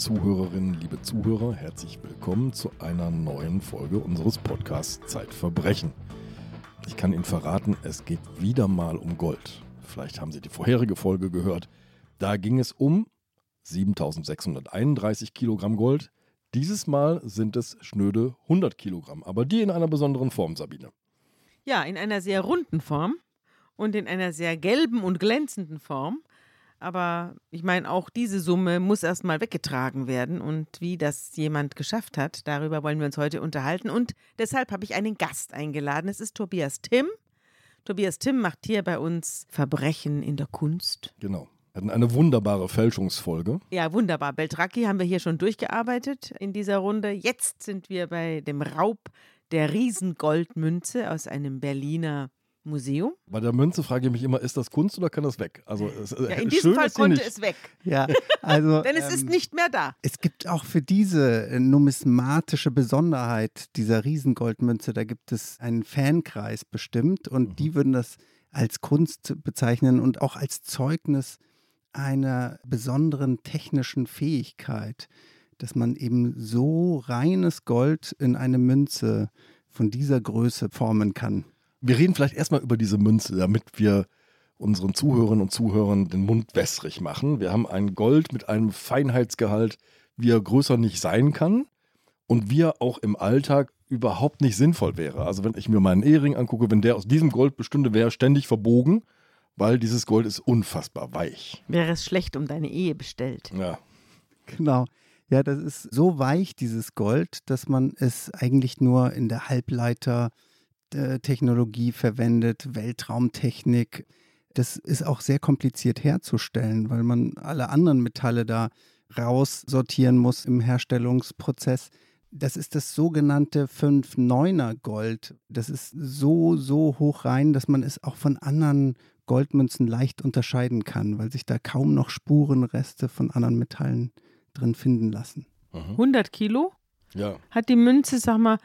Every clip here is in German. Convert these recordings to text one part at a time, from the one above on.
Zuhörerinnen, liebe Zuhörer, herzlich willkommen zu einer neuen Folge unseres Podcasts Zeitverbrechen. Ich kann Ihnen verraten, es geht wieder mal um Gold. Vielleicht haben Sie die vorherige Folge gehört. Da ging es um 7631 Kilogramm Gold. Dieses Mal sind es schnöde 100 Kilogramm, aber die in einer besonderen Form, Sabine. Ja, in einer sehr runden Form und in einer sehr gelben und glänzenden Form. Aber ich meine, auch diese Summe muss erstmal weggetragen werden. Und wie das jemand geschafft hat, darüber wollen wir uns heute unterhalten. Und deshalb habe ich einen Gast eingeladen. Es ist Tobias Timm. Tobias Timm macht hier bei uns Verbrechen in der Kunst. Genau. Wir hatten eine wunderbare Fälschungsfolge. Ja, wunderbar. Beltraki haben wir hier schon durchgearbeitet in dieser Runde. Jetzt sind wir bei dem Raub der Riesengoldmünze aus einem Berliner Museum. Bei der Münze frage ich mich immer, ist das Kunst oder kann das weg? Also es, ja, in diesem Fall konnte es weg. Ja, also denn es ähm, ist nicht mehr da. Es gibt auch für diese äh, numismatische Besonderheit dieser Riesengoldmünze, da gibt es einen Fankreis bestimmt und mhm. die würden das als Kunst bezeichnen und auch als Zeugnis einer besonderen technischen Fähigkeit, dass man eben so reines Gold in eine Münze von dieser Größe formen kann. Wir reden vielleicht erstmal über diese Münze, damit wir unseren Zuhörerinnen und Zuhörern den Mund wässrig machen. Wir haben ein Gold mit einem Feinheitsgehalt, wie er größer nicht sein kann und wie er auch im Alltag überhaupt nicht sinnvoll wäre. Also wenn ich mir meinen Ehering angucke, wenn der aus diesem Gold bestünde, wäre er ständig verbogen, weil dieses Gold ist unfassbar weich. Wäre es schlecht um deine Ehe bestellt. Ja. Genau. Ja, das ist so weich, dieses Gold, dass man es eigentlich nur in der Halbleiter Technologie verwendet, Weltraumtechnik. Das ist auch sehr kompliziert herzustellen, weil man alle anderen Metalle da raussortieren muss im Herstellungsprozess. Das ist das sogenannte 5-9er Gold. Das ist so, so hoch rein, dass man es auch von anderen Goldmünzen leicht unterscheiden kann, weil sich da kaum noch Spurenreste von anderen Metallen drin finden lassen. 100 Kilo? Ja. Hat die Münze, sag mal,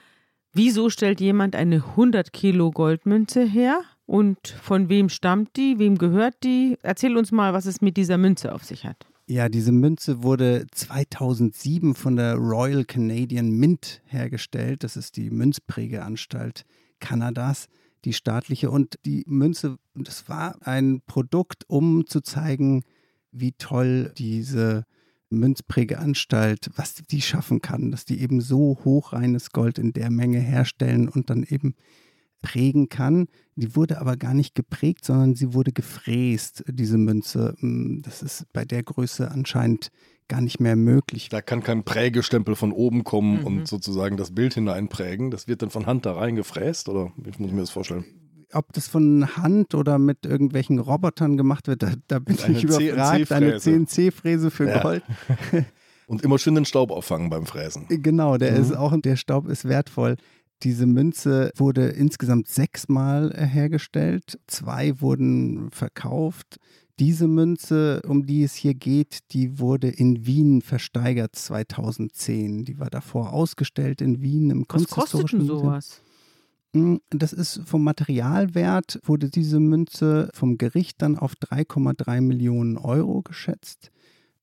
Wieso stellt jemand eine 100 Kilo Goldmünze her? Und von wem stammt die? Wem gehört die? Erzähl uns mal, was es mit dieser Münze auf sich hat. Ja, diese Münze wurde 2007 von der Royal Canadian Mint hergestellt. Das ist die Münzprägeanstalt Kanadas, die staatliche. Und die Münze, das war ein Produkt, um zu zeigen, wie toll diese Münzprägeanstalt, was die schaffen kann, dass die eben so hochreines Gold in der Menge herstellen und dann eben prägen kann. Die wurde aber gar nicht geprägt, sondern sie wurde gefräst, diese Münze. Hm, das ist bei der Größe anscheinend gar nicht mehr möglich. Da kann kein Prägestempel von oben kommen mhm. und sozusagen das Bild hineinprägen. Das wird dann von Hand da reingefräst oder wie muss ich mir das vorstellen? Ob das von Hand oder mit irgendwelchen Robotern gemacht wird, da, da bin ich überfragt. Eine CNC-Fräse für ja. Gold. Und immer schön den Staub auffangen beim Fräsen. Genau, der mhm. ist auch, der Staub ist wertvoll. Diese Münze wurde insgesamt sechsmal hergestellt. Zwei wurden verkauft. Diese Münze, um die es hier geht, die wurde in Wien versteigert 2010. Die war davor ausgestellt in Wien im Was Kunsthistorischen kostet denn sowas? Hm, das ist vom Materialwert, wurde diese Münze vom Gericht dann auf 3,3 Millionen Euro geschätzt.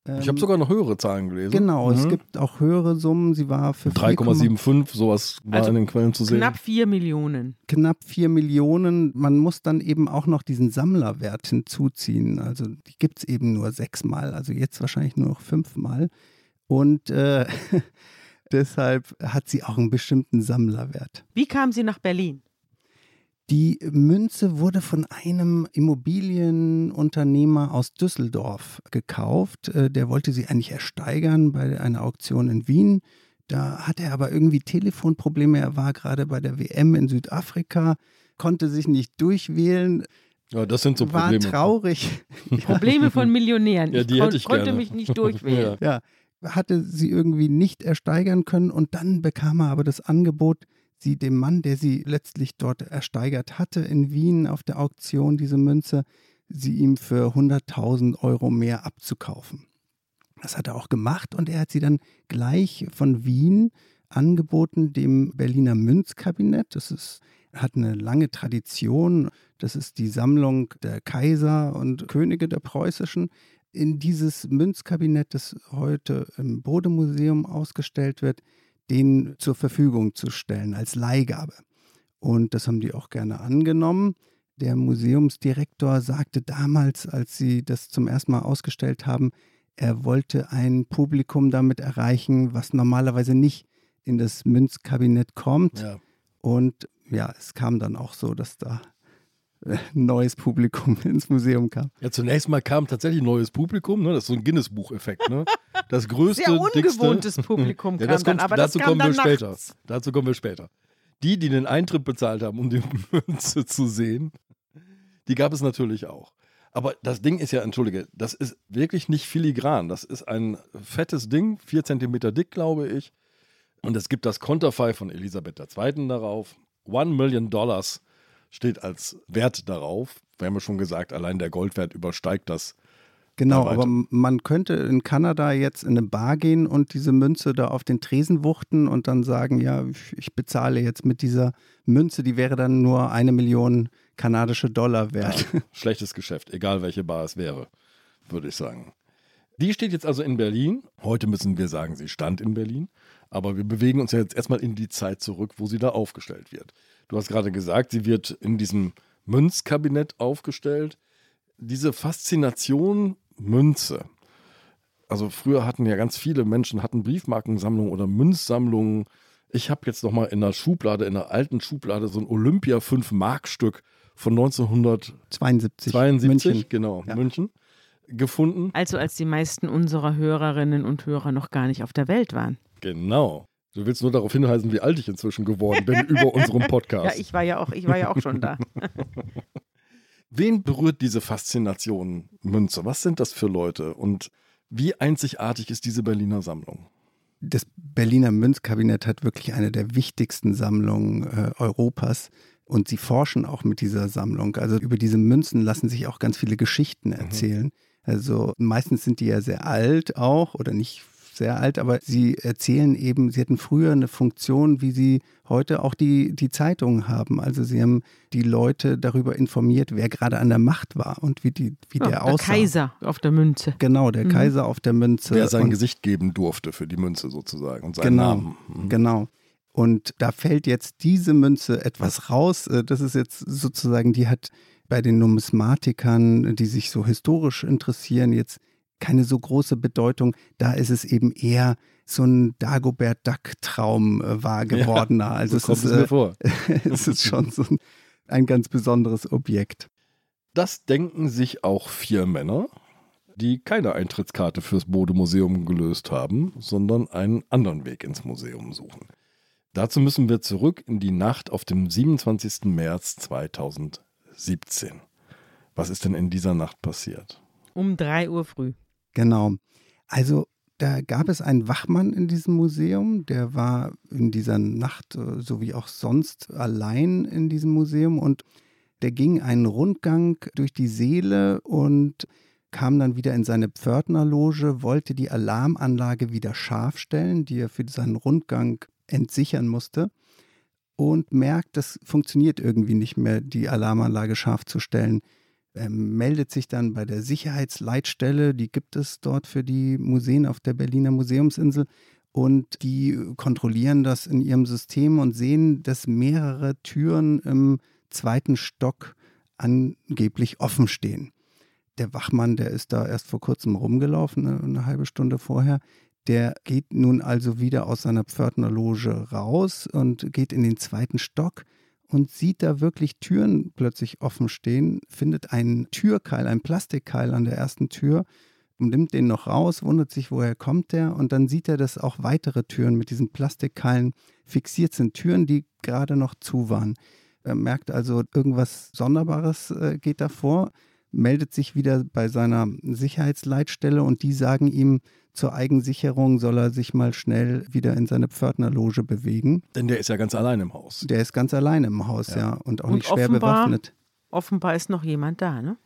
Ich habe ähm, sogar noch höhere Zahlen gelesen. Genau, mhm. es gibt auch höhere Summen. Sie war für 3,75, sowas war also in den Quellen zu sehen. Knapp 4 Millionen. Knapp 4 Millionen. Man muss dann eben auch noch diesen Sammlerwert hinzuziehen. Also die gibt es eben nur sechsmal, also jetzt wahrscheinlich nur noch fünfmal. Und äh, Deshalb hat sie auch einen bestimmten Sammlerwert. Wie kam sie nach Berlin? Die Münze wurde von einem Immobilienunternehmer aus Düsseldorf gekauft. Äh, der wollte sie eigentlich ersteigern bei einer Auktion in Wien. Da hatte er aber irgendwie Telefonprobleme. Er war gerade bei der WM in Südafrika, konnte sich nicht durchwählen. Ja, das sind so Probleme. War traurig. Probleme von Millionären. Ja, die ich hätte ich konnte gerne. mich nicht durchwählen. ja. ja hatte sie irgendwie nicht ersteigern können und dann bekam er aber das Angebot, sie dem Mann, der sie letztlich dort ersteigert hatte in Wien auf der Auktion, diese Münze, sie ihm für 100.000 Euro mehr abzukaufen. Das hat er auch gemacht und er hat sie dann gleich von Wien angeboten dem Berliner Münzkabinett. Das ist, hat eine lange Tradition. Das ist die Sammlung der Kaiser und Könige der preußischen in dieses Münzkabinett, das heute im Bodemuseum ausgestellt wird, den zur Verfügung zu stellen als Leihgabe. Und das haben die auch gerne angenommen. Der Museumsdirektor sagte damals, als sie das zum ersten Mal ausgestellt haben, er wollte ein Publikum damit erreichen, was normalerweise nicht in das Münzkabinett kommt. Ja. Und ja, es kam dann auch so, dass da neues Publikum ins Museum kam. Ja, zunächst mal kam tatsächlich neues Publikum, ne? das ist so ein Guinness-Buch-Effekt. Ne? Das größte, Sehr ungewohntes dickste, Publikum ja, das kam kommt, dann, aber dazu das kam kommen wir später. nachts. Dazu kommen wir später. Die, die den Eintritt bezahlt haben, um die Münze zu sehen, die gab es natürlich auch. Aber das Ding ist ja, entschuldige, das ist wirklich nicht filigran. Das ist ein fettes Ding, vier Zentimeter dick, glaube ich. Und es gibt das Konterfei von Elisabeth II. darauf. One Million Dollars steht als Wert darauf. Wir haben ja schon gesagt, allein der Goldwert übersteigt das. Genau, aber man könnte in Kanada jetzt in eine Bar gehen und diese Münze da auf den Tresen wuchten und dann sagen, ja, ich- ich bezahle jetzt mit dieser Münze, die wäre dann nur eine Million kanadische Dollar wert. Schlechtes Geschäft, egal welche Bar es wäre, würde ich sagen. Die steht jetzt also in Berlin. Heute müssen wir sagen, sie stand in Berlin. Aber wir bewegen uns ja jetzt erstmal in die Zeit zurück, wo sie da aufgestellt wird. Du hast gerade gesagt, sie wird in diesem Münzkabinett aufgestellt. Diese Faszination Münze. Also früher hatten ja ganz viele Menschen hatten Briefmarkensammlungen oder Münzsammlungen. Ich habe jetzt noch mal in der Schublade, in der alten Schublade so ein Olympia 5 Mark Stück von 1972, 72. München. genau, Ja. München gefunden. Also als die meisten unserer Hörerinnen und Hörer noch gar nicht auf der Welt waren. Genau. Du willst nur darauf hinweisen, wie alt ich inzwischen geworden bin über unseren Ja, Podcast. ich war ja auch, ich war ja auch schon da. Wen berührt diese Faszination Münze? Was sind das für Leute? Und wie einzigartig ist diese Berliner Sammlung? Das Berliner Münzkabinett hat wirklich eine der wichtigsten Sammlungen äh, Europas. Und sie forschen auch mit dieser Sammlung. Also über diese Münzen lassen sich auch ganz viele Geschichten erzählen. Also meistens sind die ja sehr alt auch oder nicht sehr alt, aber sie erzählen eben, sie hatten früher eine Funktion, wie sie heute auch die, die Zeitungen haben. Also sie haben die Leute darüber informiert, wer gerade an der Macht war und wie, die, wie Ja, der der aussah. Kaiser auf der Münze. Genau, der Mhm. Kaiser auf der Münze. Wer sein Und- Gesicht geben durfte für die Münze sozusagen und seinen Genau, Namen. Mhm. genau. Und da fällt jetzt diese Münze etwas raus. Äh, Das ist jetzt sozusagen, die hat bei den Numismatikern, die sich so historisch interessieren, jetzt keine so große Bedeutung. Da ist es eben eher so ein Dagobert Duck-Traum äh, wahr gewordener. also so kommt es es ist, mir äh, vor. es ist schon so ein, ein ganz besonderes Objekt. Das denken sich auch vier Männer, die keine Eintrittskarte fürs Bode-Museum gelöst haben, sondern einen anderen Weg ins Museum suchen. Dazu müssen wir zurück in die Nacht auf dem 27. März 2017. Was ist denn in dieser Nacht passiert? Um 3 Uhr früh. Genau. Also da gab es einen Wachmann in diesem Museum, der war in dieser Nacht, äh, so wie auch sonst, allein in diesem Museum und der ging einen Rundgang durch die Seele und kam dann wieder in seine Pförtnerloge, wollte die Alarmanlage wieder scharf stellen, die er für seinen Rundgang entsichern musste und merkt, das funktioniert irgendwie nicht mehr, die Alarmanlage scharf zu stellen. Er meldet sich dann bei der Sicherheitsleitstelle, die gibt es dort für die Museen auf der Berliner Museumsinsel. Und die kontrollieren das in ihrem System und sehen, dass mehrere Türen im zweiten Stock angeblich offen stehen. Der Wachmann, der ist da erst vor kurzem rumgelaufen, eine, eine halbe Stunde vorher, der geht nun also wieder aus seiner Pförtnerloge raus und geht in den zweiten Stock und sieht da wirklich Türen plötzlich offen stehen, findet einen Türkeil, einen Plastikkeil an der ersten Tür und nimmt den noch raus, wundert sich, woher kommt der und dann sieht er, dass auch weitere Türen mit diesen Plastikkeilen fixiert sind, Türen, die gerade noch zu waren. Er merkt also, irgendwas Sonderbares äh, geht da vor, meldet sich wieder bei seiner Sicherheitsleitstelle und die sagen ihm, zur Eigensicherung soll er sich mal schnell wieder in seine Pförtnerloge bewegen. Denn der ist ja ganz allein im Haus. Der ist ganz alleine im Haus, ja, Ja. und auch Und nicht schwer offenbar- bewaffnet. Offenbar ist noch jemand da, ne?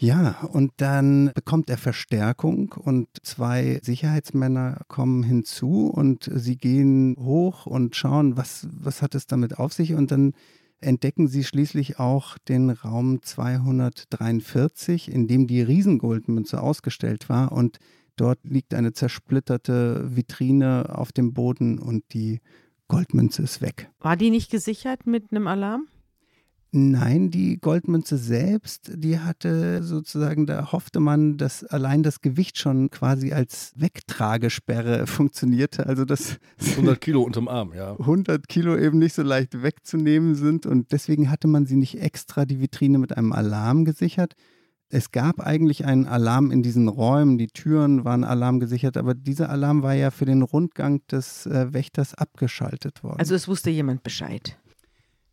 Ja, und dann bekommt er Verstärkung und zwei Sicherheitsmänner kommen hinzu und sie gehen hoch und schauen, was, was hat es damit auf sich und dann entdecken sie schließlich auch den Raum 243, in dem die Riesengoldmünze ausgestellt war. Und dort liegt eine zersplitterte Vitrine auf dem Boden und die Goldmünze ist weg. War die nicht gesichert mit einem Alarm? Nein, die Goldmünze selbst, die hatte sozusagen, da hoffte man, dass allein das Gewicht schon quasi als Wegtragesperre funktionierte. Also dass 100 Kilo unterm Arm, ja. 100 Kilo eben nicht so leicht wegzunehmen sind und deswegen hatte man sie nicht extra die Vitrine mit einem Alarm gesichert. Es gab eigentlich einen Alarm in diesen Räumen, die Türen waren alarmgesichert, aber dieser Alarm war ja für den Rundgang des äh, Wächters abgeschaltet worden. Also es wusste jemand Bescheid.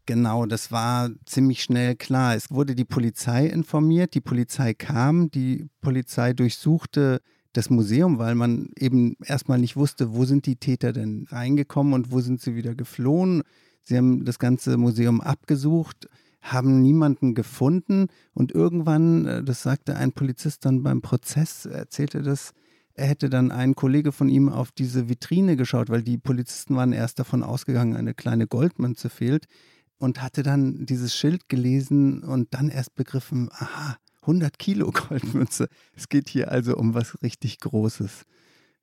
Genau, das war ziemlich schnell klar. Es wurde die Polizei informiert, die Polizei kam, die Polizei durchsuchte das Museum, weil man eben erstmal nicht wusste, wo sind die Täter denn reingekommen und wo sind sie wieder geflohen. Sie haben das ganze Museum abgesucht, haben niemanden gefunden und irgendwann, äh, das sagte ein Polizist dann beim Prozess, erzählte das, er hätte dann ein Kollege von ihm auf diese Vitrine geschaut, weil die Polizisten waren erst davon ausgegangen, eine kleine Goldmünze fehlt und hatte dann dieses Schild gelesen und dann erst begriffen, aha, 100 Kilo Goldmünze. Es geht hier also um was richtig Großes.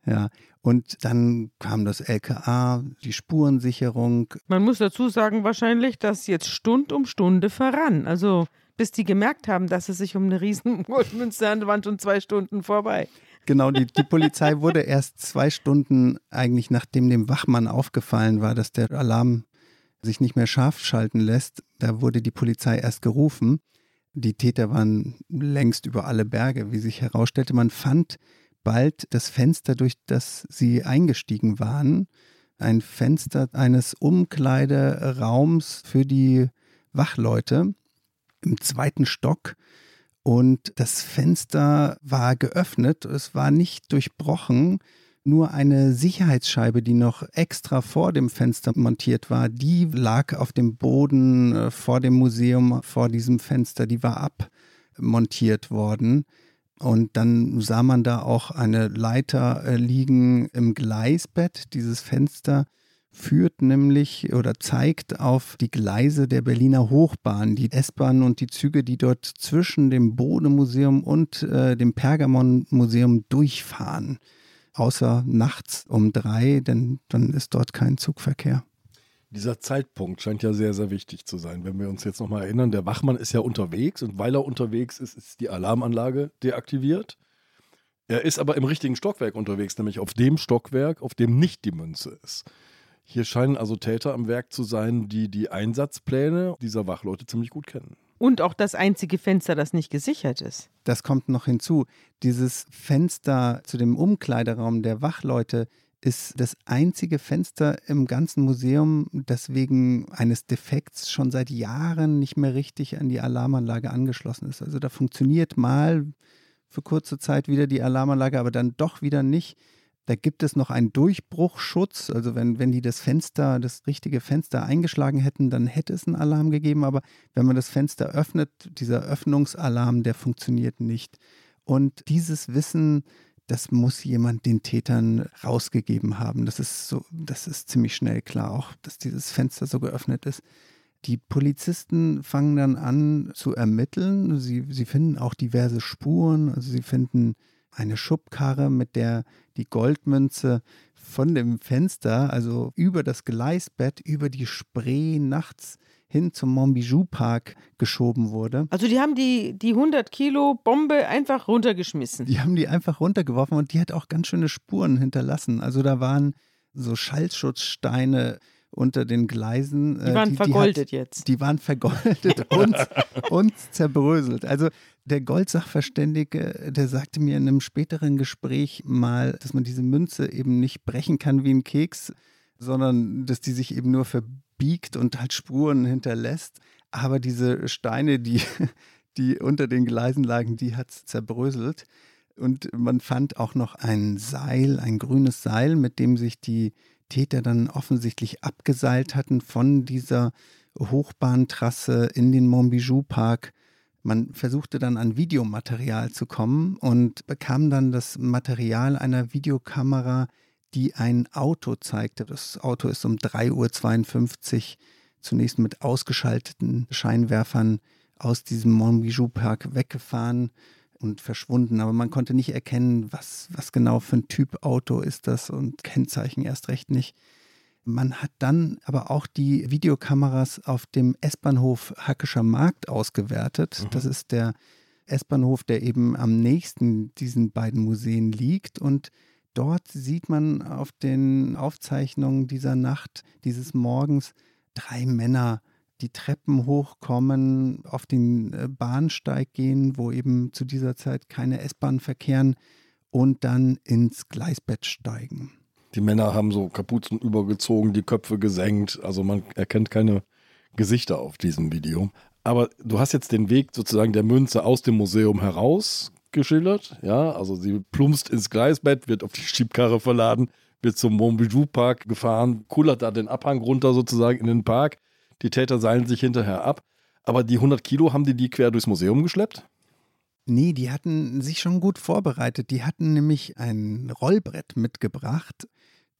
Ja, und dann kam das LKA, die Spurensicherung. Man muss dazu sagen, wahrscheinlich, dass jetzt Stund um Stunde verrann. Also bis die gemerkt haben, dass es sich um eine riesen Goldmünze handelt, waren schon zwei Stunden vorbei. Genau, die, die Polizei wurde erst zwei Stunden eigentlich nachdem dem Wachmann aufgefallen war, dass der Alarm sich nicht mehr scharf schalten lässt, da wurde die Polizei erst gerufen. Die Täter waren längst über alle Berge, wie sich herausstellte. Man fand bald das Fenster, durch das sie eingestiegen waren. Ein Fenster eines Umkleideraums für die Wachleute im zweiten Stock. Und das Fenster war geöffnet, es war nicht durchbrochen nur eine Sicherheitsscheibe, die noch extra vor dem Fenster montiert war, die lag auf dem Boden äh, vor dem Museum, vor diesem Fenster, die war abmontiert worden. Und dann sah man da auch eine Leiter äh, liegen im Gleisbett. Dieses Fenster führt nämlich oder zeigt auf die Gleise der Berliner Hochbahn, die S-Bahn und die Züge, die dort zwischen dem Bode-Museum und äh, dem Pergamon-Museum durchfahren außer nachts um drei, denn dann ist dort kein Zugverkehr. Dieser Zeitpunkt scheint ja sehr, sehr wichtig zu sein. Wenn wir uns jetzt nochmal erinnern, der Wachmann ist ja unterwegs und weil er unterwegs ist, ist die Alarmanlage deaktiviert. Er ist aber im richtigen Stockwerk unterwegs, nämlich auf dem Stockwerk, auf dem nicht die Münze ist. Hier scheinen also Täter am Werk zu sein, die die Einsatzpläne dieser Wachleute ziemlich gut kennen. Und auch das einzige Fenster, das nicht gesichert ist. Das kommt noch hinzu. Dieses Fenster zu dem Umkleideraum der Wachleute ist das einzige Fenster im ganzen Museum, das wegen eines Defekts schon seit Jahren nicht mehr richtig an die Alarmanlage angeschlossen ist. Also da funktioniert mal für kurze Zeit wieder die Alarmanlage, aber dann doch wieder nicht. Da gibt es noch einen Durchbruchschutz. Also wenn, wenn die das Fenster, das richtige Fenster eingeschlagen hätten, dann hätte es einen Alarm gegeben. Aber wenn man das Fenster öffnet, dieser Öffnungsalarm, der funktioniert nicht. Und dieses Wissen, das muss jemand den Tätern rausgegeben haben. Das ist so, das ist ziemlich schnell klar, auch dass dieses Fenster so geöffnet ist. Die Polizisten fangen dann an zu ermitteln. Sie, sie finden auch diverse Spuren. Also sie finden eine Schubkarre, mit der die Goldmünze von dem Fenster, also über das Gleisbett, über die Spree nachts hin zum Montbijou Park geschoben wurde. Also die haben die, die 100 Kilo Bombe einfach runtergeschmissen. Die haben die einfach runtergeworfen und die hat auch ganz schöne Spuren hinterlassen. Also da waren so Schallschutzsteine unter den Gleisen. Die waren die, vergoldet die hat, jetzt. Die waren vergoldet und, und zerbröselt. Also der Goldsachverständige, der sagte mir in einem späteren Gespräch mal, dass man diese Münze eben nicht brechen kann wie ein Keks, sondern dass die sich eben nur verbiegt und halt Spuren hinterlässt. Aber diese Steine, die, die unter den Gleisen lagen, die hat es zerbröselt. Und man fand auch noch ein Seil, ein grünes Seil, mit dem sich die Täter dann offensichtlich abgeseilt hatten von dieser Hochbahntrasse in den Montbijou Park. Man versuchte dann an Videomaterial zu kommen und bekam dann das Material einer Videokamera, die ein Auto zeigte. Das Auto ist um 3.52 Uhr zunächst mit ausgeschalteten Scheinwerfern aus diesem Montbijou-Park weggefahren und verschwunden. Aber man konnte nicht erkennen, was, was genau für ein Typ Auto ist das und Kennzeichen erst recht nicht. Man hat dann aber auch die Videokameras auf dem S-Bahnhof Hackischer Markt ausgewertet. Mhm. Das ist der S-Bahnhof, der eben am nächsten diesen beiden Museen liegt. Und dort sieht man auf den Aufzeichnungen dieser Nacht, dieses Morgens, drei Männer die Treppen hochkommen, auf den äh, Bahnsteig gehen, wo eben zu dieser Zeit keine S-Bahn verkehren und dann ins Gleisbett steigen. Die Männer haben so Kapuzen übergezogen, die Köpfe gesenkt. Also man erkennt keine Gesichter auf diesem Video. Aber du hast jetzt den Weg sozusagen der Münze aus dem Museum heraus geschildert. Ja, also sie plumpst ins Gleisbett, wird auf die Schiebkarre verladen, wird zum Montbijou Park gefahren, kullert da den Abhang runter sozusagen in den Park. Die Täter seilen sich hinterher ab. Aber die 100 Kilo, haben die die quer durchs Museum geschleppt? Nee, die hatten sich schon gut vorbereitet. Die hatten nämlich ein Rollbrett mitgebracht.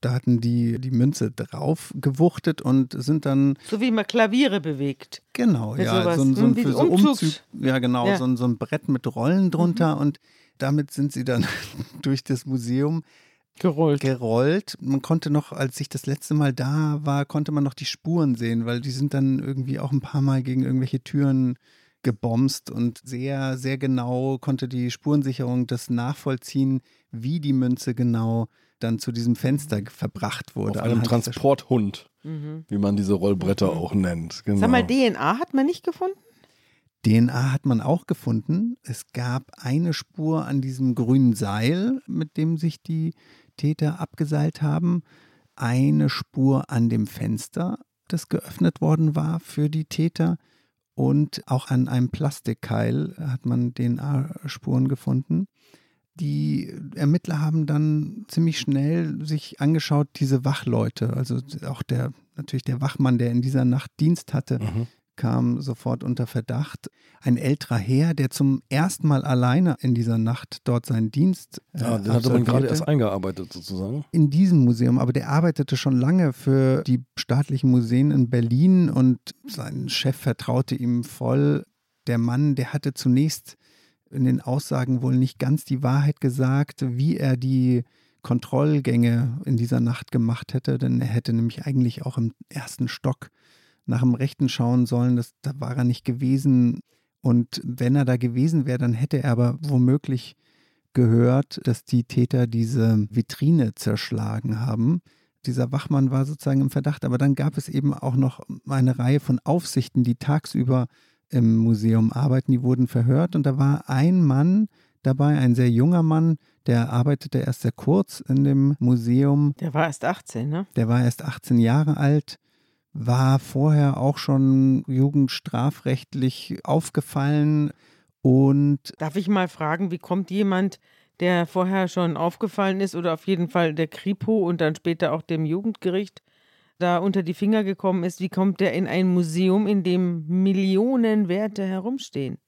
Da hatten die die Münze drauf gewuchtet und sind dann. So wie man Klaviere bewegt. Genau, ja. Sowas. So, so, ein, für so Umzug. Ja, genau. Ja. So, so, ein Brett mit Rollen drunter. Mhm. Und damit sind sie dann durch das Museum gerollt. gerollt. Man konnte noch, als ich das letzte Mal da war, konnte man noch die Spuren sehen, weil die sind dann irgendwie auch ein paar Mal gegen irgendwelche Türen gebomst und sehr, sehr genau konnte die Spurensicherung das nachvollziehen, wie die Münze genau dann zu diesem Fenster verbracht wurde. Auf einem Transporthund, mhm. wie man diese Rollbretter mhm. auch nennt. Genau. Sag mal, DNA hat man nicht gefunden? DNA hat man auch gefunden. Es gab eine Spur an diesem grünen Seil, mit dem sich die Täter abgeseilt haben, eine Spur an dem Fenster, das geöffnet worden war für die Täter und auch an einem Plastikkeil hat man DNA-Spuren gefunden. Die Ermittler haben dann ziemlich schnell sich angeschaut, diese Wachleute, also auch der natürlich der Wachmann, der in dieser Nacht Dienst hatte, mhm kam sofort unter Verdacht. Ein älterer Herr, der zum ersten Mal alleine in dieser Nacht dort seinen Dienst. Äh, ja, den hatte man gerade erst eingearbeitet sozusagen. In diesem Museum, aber der arbeitete schon lange für die staatlichen Museen in Berlin und sein Chef vertraute ihm voll. Der Mann, der hatte zunächst in den Aussagen wohl nicht ganz die Wahrheit gesagt, wie er die Kontrollgänge in dieser Nacht gemacht hätte, denn er hätte nämlich eigentlich auch im ersten Stock nach dem Rechten schauen sollen. Das, da war er nicht gewesen. Und wenn er da gewesen wäre, dann hätte er aber womöglich gehört, dass die Täter diese Vitrine zerschlagen haben. Dieser Wachmann war sozusagen im Verdacht, aber dann gab es eben auch noch eine Reihe von Aufsichten, die tagsüber im Museum arbeiten, die wurden verhört und da war ein Mann dabei, ein sehr junger Mann, der arbeitete erst sehr kurz in dem Museum. Der war erst 18, ne? Der war erst 18 Jahre alt war vorher auch schon jugendstrafrechtlich aufgefallen und Darf ich mal fragen, wie kommt jemand, der vorher schon aufgefallen ist oder auf jeden Fall der Kripo und dann später auch dem Jugendgericht da unter die Finger gekommen ist, wie kommt der in ein Museum, in dem Millionen Werte herumstehen?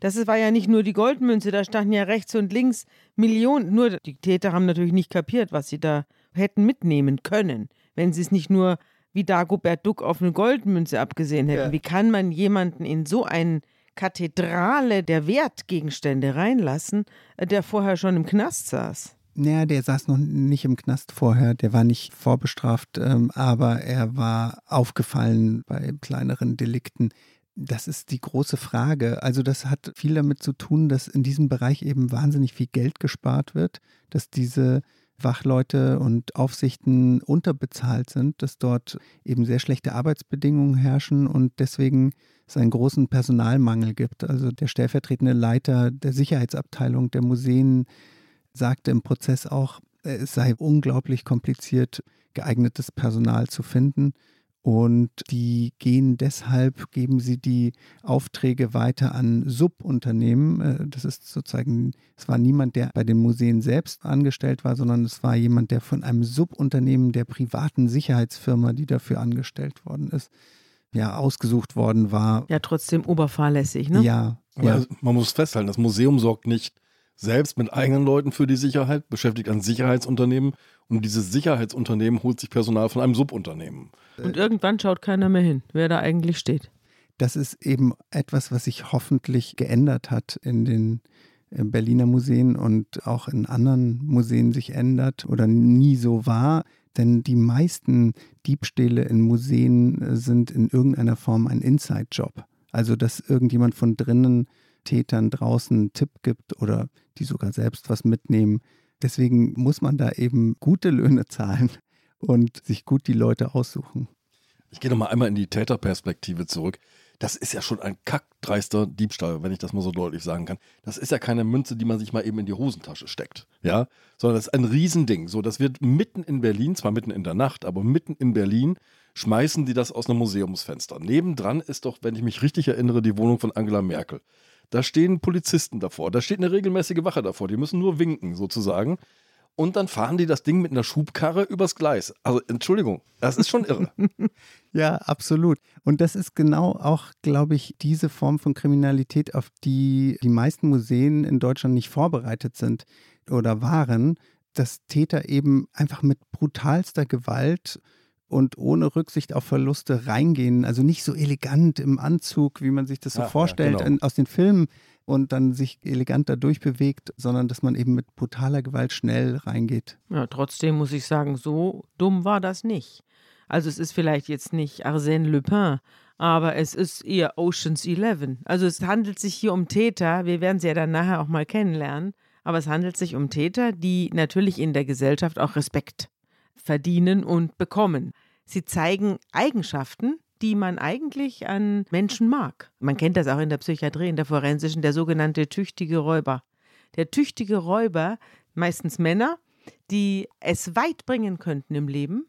Das war ja nicht nur die Goldmünze, da standen ja rechts und links Millionen. Nur die Täter haben natürlich nicht kapiert, was sie da hätten mitnehmen können, wenn sie es nicht nur wie Dagobert Duck auf eine Goldmünze abgesehen hätten. Ja. Wie kann man jemanden in so eine Kathedrale der Wertgegenstände reinlassen, äh, der vorher schon im Knast saß? Naja, der saß noch nicht im Knast vorher, der war nicht vorbestraft, ähm, aber er war aufgefallen bei kleineren Delikten. Das ist die große Frage. Also das hat viel damit zu tun, dass in diesem Bereich eben wahnsinnig viel Geld gespart wird, dass diese Wachleute und Aufsichten unterbezahlt sind, dass dort eben sehr schlechte Arbeitsbedingungen herrschen und deswegen es einen großen Personalmangel gibt. Also der stellvertretende Leiter der Sicherheitsabteilung der Museen sagte im Prozess auch, es sei unglaublich kompliziert, geeignetes Personal zu finden. Und die gehen deshalb, geben sie die Aufträge weiter an Subunternehmen. Äh, das ist sozusagen, es war niemand, der bei den Museen selbst angestellt war, sondern es war jemand, der von einem Subunternehmen der privaten Sicherheitsfirma, die dafür angestellt worden ist, ja, ausgesucht worden war. Ja, trotzdem oberfahrlässig, ne? Ja. Aber ja. man muss festhalten, das Museum sorgt nicht selbst mit eigenen Leuten für die Sicherheit, beschäftigt ein Sicherheitsunternehmen und dieses Sicherheitsunternehmen holt sich Personal von einem Subunternehmen. Und irgendwann schaut keiner mehr hin, wer da eigentlich steht. Das ist eben etwas, was sich hoffentlich geändert hat in den äh, Berliner Museen und auch in anderen Museen sich ändert oder nie so war. Denn die meisten Diebstähle in Museen äh, sind in irgendeiner Form ein Inside-Job. Also, dass irgendjemand von drinnen Tätern draußen einen Tipp gibt oder die sogar selbst was mitnehmen. Deswegen muss man da eben gute Löhne zahlen und sich gut die Leute aussuchen. Ich gehe nochmal einmal in die Täterperspektive zurück. Das ist ja schon ein kackdreister Diebstahl, wenn ich das mal so deutlich sagen kann. Das ist ja keine Münze, die man sich mal eben in die Hosentasche steckt, ja, sondern das ist ein Riesending. So, das wird mitten in Berlin, zwar mitten in der Nacht, aber mitten in Berlin schmeißen die das aus einem Museumsfenster. Nebendran ist doch, wenn ich mich richtig erinnere, die Wohnung von Angela Merkel. Da stehen Polizisten davor, da steht eine regelmäßige Wache davor, die müssen nur winken sozusagen. Und dann fahren die das Ding mit einer Schubkarre übers Gleis. Also Entschuldigung, das ist schon irre. ja, absolut. Und das ist genau auch, glaube ich, diese Form von Kriminalität, auf die die meisten Museen in Deutschland nicht vorbereitet sind oder waren, dass Täter eben einfach mit brutalster Gewalt und ohne Rücksicht auf Verluste reingehen. Also nicht so elegant im Anzug, wie man sich das so ja, vorstellt ja, genau. aus den Filmen und dann sich elegant da durchbewegt, sondern dass man eben mit brutaler Gewalt schnell reingeht. Ja, trotzdem muss ich sagen, so dumm war das nicht. Also es ist vielleicht jetzt nicht Arsène Lupin, aber es ist eher Oceans 11. Also es handelt sich hier um Täter, wir werden sie ja dann nachher auch mal kennenlernen, aber es handelt sich um Täter, die natürlich in der Gesellschaft auch Respekt verdienen und bekommen. Sie zeigen Eigenschaften, die man eigentlich an Menschen mag. Man kennt das auch in der Psychiatrie, in der forensischen, der sogenannte tüchtige Räuber. Der tüchtige Räuber, meistens Männer, die es weit bringen könnten im Leben,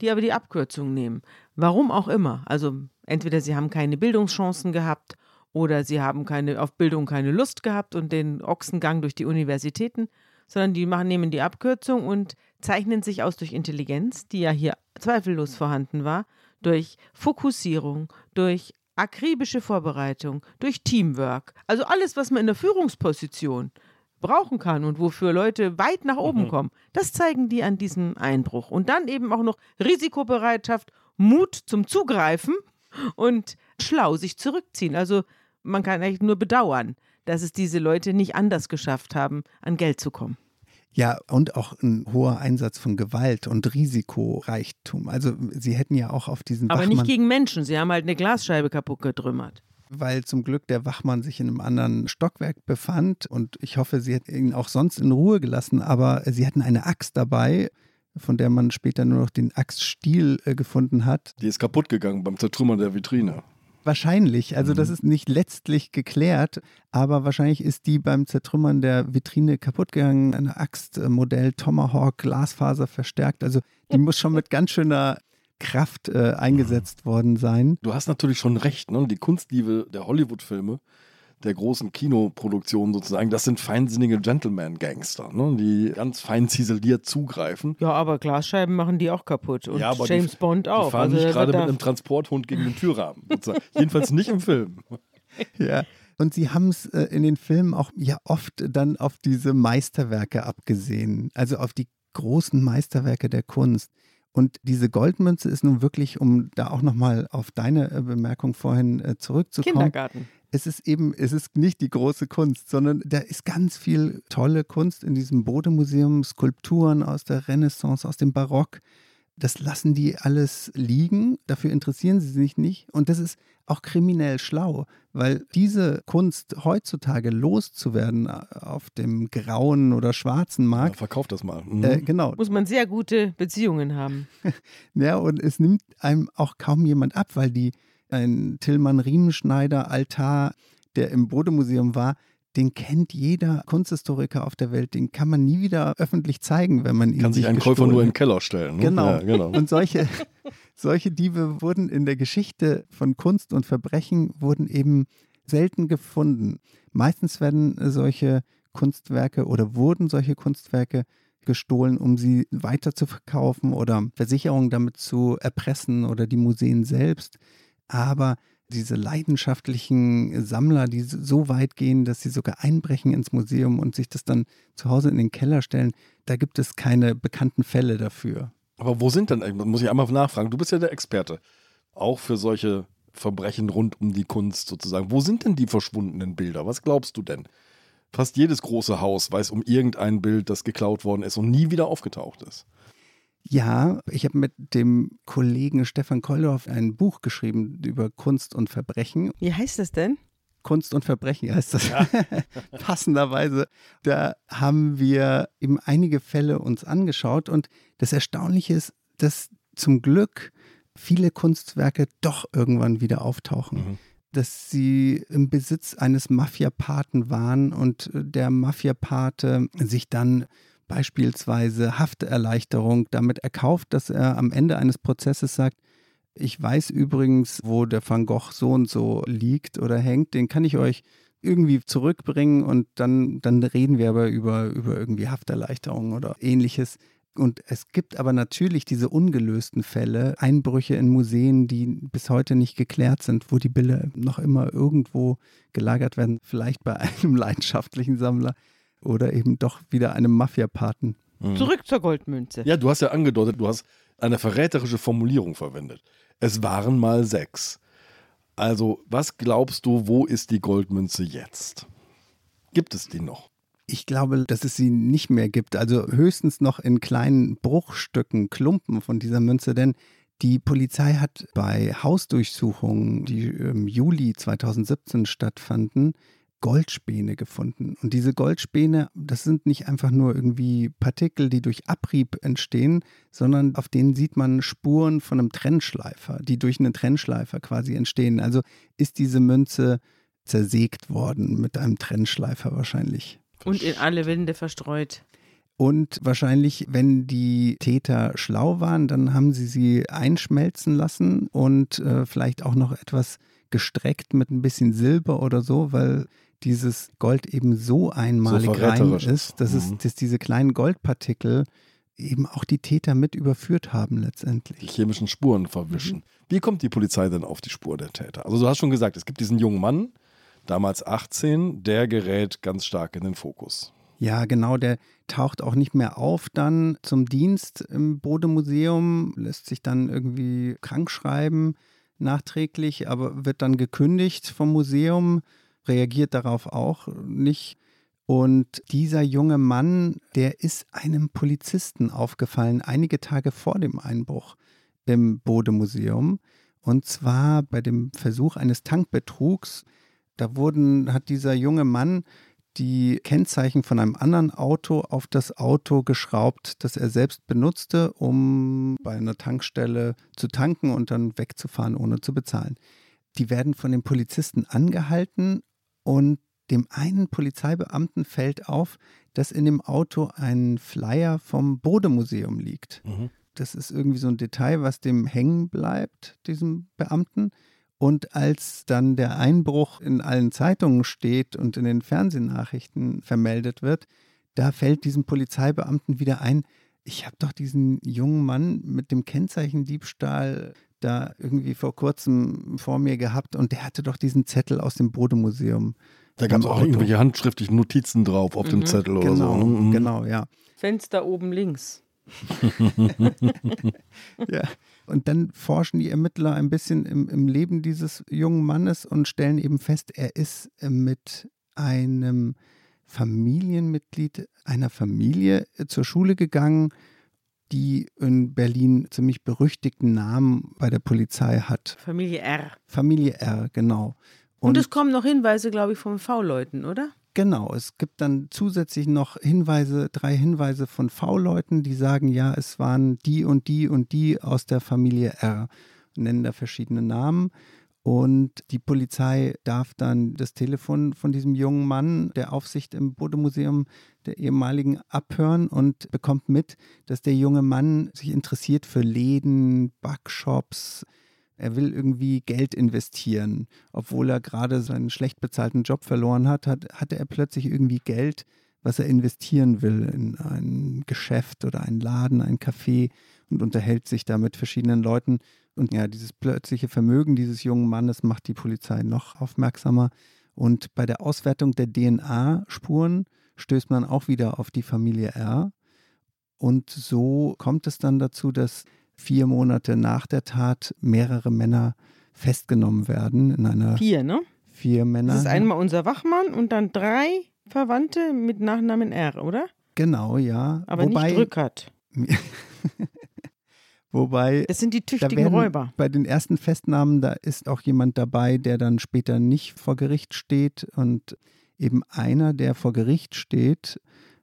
die aber die Abkürzung nehmen. Warum auch immer. Also entweder sie haben keine Bildungschancen gehabt oder sie haben keine, auf Bildung keine Lust gehabt und den Ochsengang durch die Universitäten sondern die machen, nehmen die Abkürzung und zeichnen sich aus durch Intelligenz, die ja hier zweifellos vorhanden war, durch Fokussierung, durch akribische Vorbereitung, durch Teamwork. Also alles, was man in der Führungsposition brauchen kann und wofür Leute weit nach oben mhm. kommen, das zeigen die an diesem Einbruch. Und dann eben auch noch Risikobereitschaft, Mut zum Zugreifen und schlau sich zurückziehen. Also man kann eigentlich nur bedauern, dass es diese Leute nicht anders geschafft haben, an Geld zu kommen. Ja, und auch ein hoher Einsatz von Gewalt und Risikoreichtum. Also sie hätten ja auch auf diesen Aber Wachmann nicht gegen Menschen, sie haben halt eine Glasscheibe kaputt getrümmert. Weil zum Glück der Wachmann sich in einem anderen Stockwerk befand und ich hoffe, sie hätten ihn auch sonst in Ruhe gelassen, aber sie hatten eine Axt dabei, von der man später nur noch den Axtstiel äh, gefunden hat. Die ist kaputt gegangen beim Zertrümmern der Vitrine. Wahrscheinlich. Also das mhm. ist nicht letztlich geklärt, aber wahrscheinlich ist die beim Zertrümmern der Vitrine kaputt gegangen. Eine Axtmodell Tomahawk Glasfaser verstärkt. Also die muss schon mit ganz schöner Kraft äh, eingesetzt worden sein. Du hast natürlich schon recht. Ne? Die Kunstliebe der Hollywood-Filme der großen Kinoproduktion sozusagen, das sind feinsinnige Gentleman-Gangster, ne, die ganz fein ziseliert zugreifen. Ja, aber Glasscheiben machen die auch kaputt und ja, James die, Bond auch. Die fahren also, nicht gerade mit einem Transporthund gegen den Türrahmen. Jedenfalls nicht im Film. Ja. Und sie haben es äh, in den Filmen auch ja oft dann auf diese Meisterwerke abgesehen, also auf die großen Meisterwerke der Kunst. Und diese Goldmünze ist nun wirklich, um da auch nochmal auf deine äh, Bemerkung vorhin äh, zurückzukommen. Kindergarten es ist eben, es ist nicht die große Kunst, sondern da ist ganz viel tolle Kunst in diesem Bodemuseum, Skulpturen aus der Renaissance, aus dem Barock. Das lassen die alles liegen, dafür interessieren sie sich nicht. Und das ist auch kriminell schlau, weil diese Kunst heutzutage loszuwerden auf dem grauen oder schwarzen Markt. Ja, verkauft das mal. Mhm. Äh, genau. Muss man sehr gute Beziehungen haben. ja, und es nimmt einem auch kaum jemand ab, weil die ein Tillmann Riemenschneider Altar, der im Bodemuseum war, den kennt jeder Kunsthistoriker auf der Welt, den kann man nie wieder öffentlich zeigen, wenn man ihn Kann sich ein Käufer nur in den Keller stellen. Ne? Genau. Ja, genau. Und solche, solche Diebe wurden in der Geschichte von Kunst und Verbrechen wurden eben selten gefunden. Meistens werden solche Kunstwerke oder wurden solche Kunstwerke gestohlen, um sie weiter zu verkaufen oder Versicherungen damit zu erpressen oder die Museen selbst. Aber diese leidenschaftlichen Sammler, die so weit gehen, dass sie sogar einbrechen ins Museum und sich das dann zu Hause in den Keller stellen, da gibt es keine bekannten Fälle dafür. Aber wo sind denn, muss ich einmal nachfragen, du bist ja der Experte, auch für solche Verbrechen rund um die Kunst sozusagen. Wo sind denn die verschwundenen Bilder? Was glaubst du denn? Fast jedes große Haus weiß um irgendein Bild, das geklaut worden ist und nie wieder aufgetaucht ist. Ja, ich habe mit dem Kollegen Stefan Kollhoff ein Buch geschrieben über Kunst und Verbrechen. Wie heißt das denn? Kunst und Verbrechen heißt das. Ja. Passenderweise. Da haben wir eben einige Fälle uns angeschaut und das Erstaunliche ist, dass zum Glück viele Kunstwerke doch irgendwann wieder auftauchen. Mhm. Dass sie im Besitz eines Mafiapaten waren und der Mafiapate sich dann beispielsweise Hafterleichterung damit erkauft, dass er am Ende eines Prozesses sagt, ich weiß übrigens, wo der Van Gogh so und so liegt oder hängt, den kann ich euch irgendwie zurückbringen und dann, dann reden wir aber über, über irgendwie Hafterleichterung oder ähnliches. Und es gibt aber natürlich diese ungelösten Fälle, Einbrüche in Museen, die bis heute nicht geklärt sind, wo die Bilder noch immer irgendwo gelagert werden, vielleicht bei einem leidenschaftlichen Sammler oder eben doch wieder einem Mafiapaten. Mhm. Zurück zur Goldmünze. Ja, du hast ja angedeutet, du hast eine verräterische Formulierung verwendet. Es waren mal sechs. Also, was glaubst du, wo ist die Goldmünze jetzt? Gibt es die noch? Ich glaube, dass es sie nicht mehr gibt. Also höchstens noch in kleinen Bruchstücken, Klumpen von dieser Münze, denn die Polizei hat bei Hausdurchsuchungen, die im Juli 2017 stattfanden, Goldspäne gefunden. Und diese Goldspäne, das sind nicht einfach nur irgendwie Partikel, die durch Abrieb entstehen, sondern auf denen sieht man Spuren von einem Trennschleifer, die durch einen Trennschleifer quasi entstehen. Also ist diese Münze zersägt worden mit einem Trennschleifer wahrscheinlich. Und in alle Winde verstreut. Und wahrscheinlich, wenn die Täter schlau waren, dann haben sie sie einschmelzen lassen und äh, vielleicht auch noch etwas gestreckt mit ein bisschen Silber oder so, weil dieses Gold eben so einmalig so rein ist, dass, es, mhm. dass diese kleinen Goldpartikel eben auch die Täter mit überführt haben letztendlich. Die chemischen Spuren verwischen. Mhm. Wie kommt die Polizei denn auf die Spur der Täter? Also du hast schon gesagt, es gibt diesen jungen Mann, damals 18, der gerät ganz stark in den Fokus. Ja, genau, der taucht auch nicht mehr auf dann zum Dienst im Bodemuseum, lässt sich dann irgendwie krank schreiben nachträglich, aber wird dann gekündigt vom Museum reagiert darauf auch nicht. Und dieser junge Mann, der ist einem Polizisten aufgefallen, einige Tage vor dem Einbruch im Bodemuseum. Und zwar bei dem Versuch eines Tankbetrugs. Da wurden, hat dieser junge Mann die Kennzeichen von einem anderen Auto auf das Auto geschraubt, das er selbst benutzte, um bei einer Tankstelle zu tanken und dann wegzufahren, ohne zu bezahlen. Die werden von den Polizisten angehalten und dem einen Polizeibeamten fällt auf, dass in dem Auto ein Flyer vom Bodemuseum liegt. Mhm. Das ist irgendwie so ein Detail, was dem hängen bleibt, diesem Beamten. Und als dann der Einbruch in allen Zeitungen steht und in den Fernsehnachrichten vermeldet wird, da fällt diesem Polizeibeamten wieder ein, ich habe doch diesen jungen Mann mit dem Kennzeichendiebstahl da irgendwie vor kurzem vor mir gehabt und der hatte doch diesen Zettel aus dem Bodemuseum. Da gab es auch irgendwelche handschriftlichen Notizen drauf auf mhm. dem Zettel genau, oder so. Ne? Mhm. Genau, ja. Fenster oben links. ja. Und dann forschen die Ermittler ein bisschen im, im Leben dieses jungen Mannes und stellen eben fest, er ist mit einem Familienmitglied einer Familie zur Schule gegangen, die in Berlin ziemlich berüchtigten Namen bei der Polizei hat. Familie R. Familie R, genau. Und, Und es kommen noch Hinweise, glaube ich, von V-Leuten, oder? Genau, es gibt dann zusätzlich noch Hinweise, drei Hinweise von V-Leuten, die sagen, ja, es waren die und die und die aus der Familie R, nennen da verschiedene Namen. Und die Polizei darf dann das Telefon von diesem jungen Mann der Aufsicht im Bodemuseum der ehemaligen abhören und bekommt mit, dass der junge Mann sich interessiert für Läden, Backshops. Er will irgendwie Geld investieren. Obwohl er gerade seinen schlecht bezahlten Job verloren hat, hat, hatte er plötzlich irgendwie Geld, was er investieren will in ein Geschäft oder einen Laden, ein Café und unterhält sich da mit verschiedenen Leuten Und ja, dieses plötzliche Vermögen dieses jungen Mannes macht die Polizei noch aufmerksamer. Und bei der Auswertung der DNA-Spuren stößt man auch wieder auf die Familie R. Und so kommt es dann dazu, dass vier Monate nach der Tat mehrere Männer festgenommen werden in einer Vier, ne? vier Männer. Das ist einmal unser Wachmann und dann drei Verwandte mit Nachnamen R, oder? Genau, ja. Aber Wobei, nicht Rückert. Wobei Das sind die tüchtigen werden Räuber. bei den ersten Festnahmen, da ist auch jemand dabei, der dann später nicht vor Gericht steht. Und eben einer, der vor Gericht steht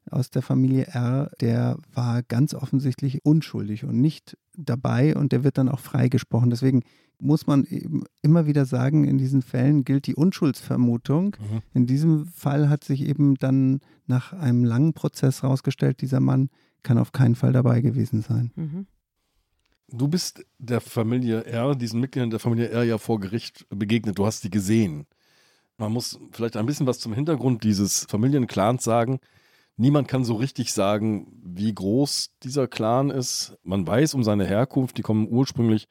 aus der Familie R, der war ganz offensichtlich unschuldig und nicht dabei und der wird dann auch freigesprochen. Deswegen muss man eben immer wieder sagen, in diesen Fällen gilt die Unschuldsvermutung. Mhm. In diesem Fall hat sich eben dann nach einem langen Prozess herausgestellt, dieser Mann kann auf keinen Fall dabei gewesen sein. Mhm. Du bist der Familie R, diesen Mitgliedern der Familie R ja vor Gericht begegnet. Du hast die gesehen. Man muss vielleicht ein bisschen was zum Hintergrund dieses Familienclans sagen. Niemand kann so richtig sagen, wie groß dieser Clan ist. Man weiß um seine Herkunft. Die kommen ursprünglich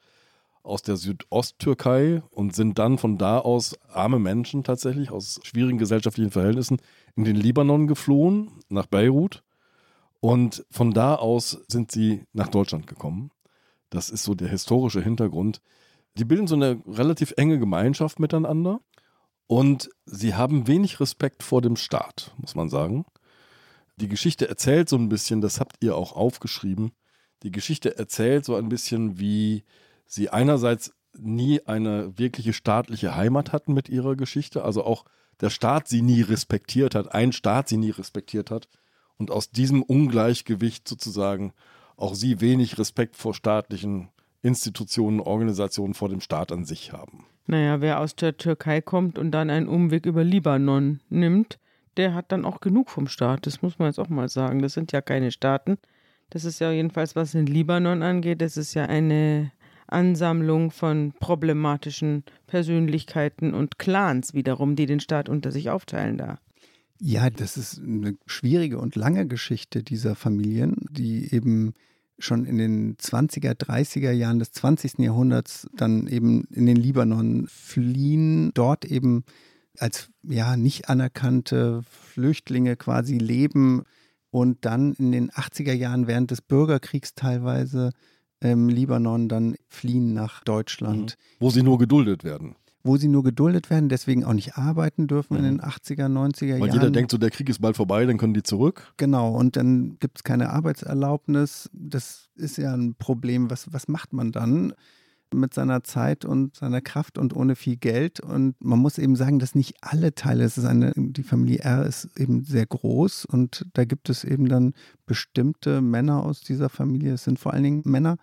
aus der Südosttürkei und sind dann von da aus arme Menschen tatsächlich aus schwierigen gesellschaftlichen Verhältnissen in den Libanon geflohen, nach Beirut. Und von da aus sind sie nach Deutschland gekommen. Das ist so der historische Hintergrund. Die bilden so eine relativ enge Gemeinschaft miteinander und sie haben wenig Respekt vor dem Staat, muss man sagen. Die Geschichte erzählt so ein bisschen, das habt ihr auch aufgeschrieben, die Geschichte erzählt so ein bisschen, wie sie einerseits nie eine wirkliche staatliche Heimat hatten mit ihrer Geschichte, also auch der Staat sie nie respektiert hat, ein Staat sie nie respektiert hat und aus diesem Ungleichgewicht sozusagen auch sie wenig Respekt vor staatlichen Institutionen, Organisationen, vor dem Staat an sich haben. Naja, wer aus der Türkei kommt und dann einen Umweg über Libanon nimmt, der hat dann auch genug vom Staat. Das muss man jetzt auch mal sagen. Das sind ja keine Staaten. Das ist ja jedenfalls, was den Libanon angeht, das ist ja eine Ansammlung von problematischen Persönlichkeiten und Clans wiederum, die den Staat unter sich aufteilen da. Ja, das ist eine schwierige und lange Geschichte dieser Familien, die eben schon in den 20er, 30er Jahren des 20. Jahrhunderts dann eben in den Libanon fliehen, dort eben als ja nicht anerkannte Flüchtlinge quasi leben und dann in den 80er Jahren während des Bürgerkriegs teilweise im Libanon dann fliehen nach Deutschland Wo sie nur geduldet werden. Wo sie nur geduldet werden, deswegen auch nicht arbeiten dürfen in Mhm. den 80er, 90er Weil Jahren. jeder denkt so, der Krieg ist bald vorbei, dann können die zurück. Genau, und dann gibt es keine Arbeitserlaubnis. Das ist ja ein Problem. Was, was macht man dann mit seiner Zeit und seiner Kraft und ohne viel Geld? Und man muss eben sagen, dass nicht alle Teile, es ist eine, die Familie R ist eben sehr groß und da gibt es eben dann bestimmte Männer aus dieser Familie. Es sind vor allen Dingen Männer,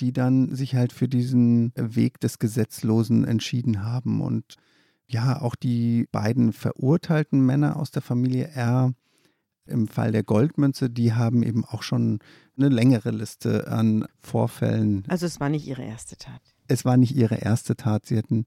die dann sich halt für diesen Weg des Gesetzlosen entschieden haben. Und ja, auch die beiden verurteilten Männer aus der Familie R im Fall der Goldmünze, die haben eben auch schon eine längere Liste an Vorfällen. Also es war nicht ihre erste Tat. Es war nicht ihre erste Tat, sie hätten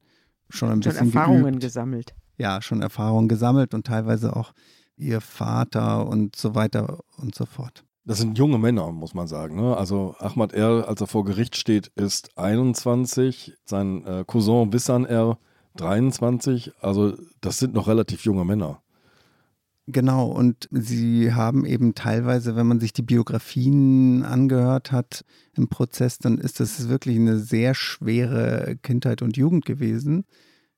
schon ein Schon bisschen Erfahrungen geübt. gesammelt. Ja, schon Erfahrungen gesammelt und teilweise auch ihr Vater und so weiter und so fort. Das sind junge Männer, muss man sagen. Ne? Also Ahmad R., als er vor Gericht steht, ist 21, sein äh, Cousin Wissan R. 23. Also das sind noch relativ junge Männer. Genau, und sie haben eben teilweise, wenn man sich die Biografien angehört hat im Prozess, dann ist das wirklich eine sehr schwere Kindheit und Jugend gewesen,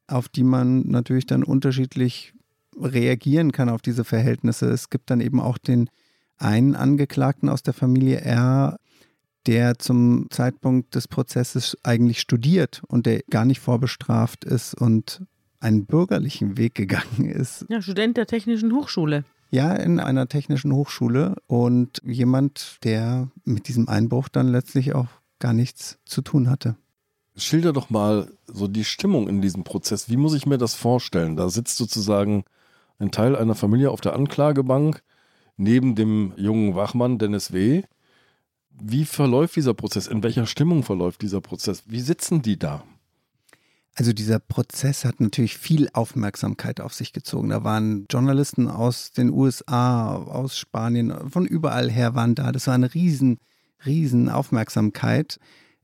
auf die man natürlich dann unterschiedlich reagieren kann auf diese Verhältnisse. Es gibt dann eben auch den einen Angeklagten aus der Familie R, der zum Zeitpunkt des Prozesses eigentlich studiert und der gar nicht vorbestraft ist und einen bürgerlichen Weg gegangen ist. Ja, Student der Technischen Hochschule. Ja, in einer technischen Hochschule und jemand, der mit diesem Einbruch dann letztlich auch gar nichts zu tun hatte. Schilder doch mal so die Stimmung in diesem Prozess. Wie muss ich mir das vorstellen? Da sitzt sozusagen ein Teil einer Familie auf der Anklagebank neben dem jungen Wachmann Dennis W. Wie verläuft dieser Prozess? In welcher Stimmung verläuft dieser Prozess? Wie sitzen die da? Also dieser Prozess hat natürlich viel Aufmerksamkeit auf sich gezogen. Da waren Journalisten aus den USA, aus Spanien, von überall her waren da. Das war eine riesen, riesen Aufmerksamkeit.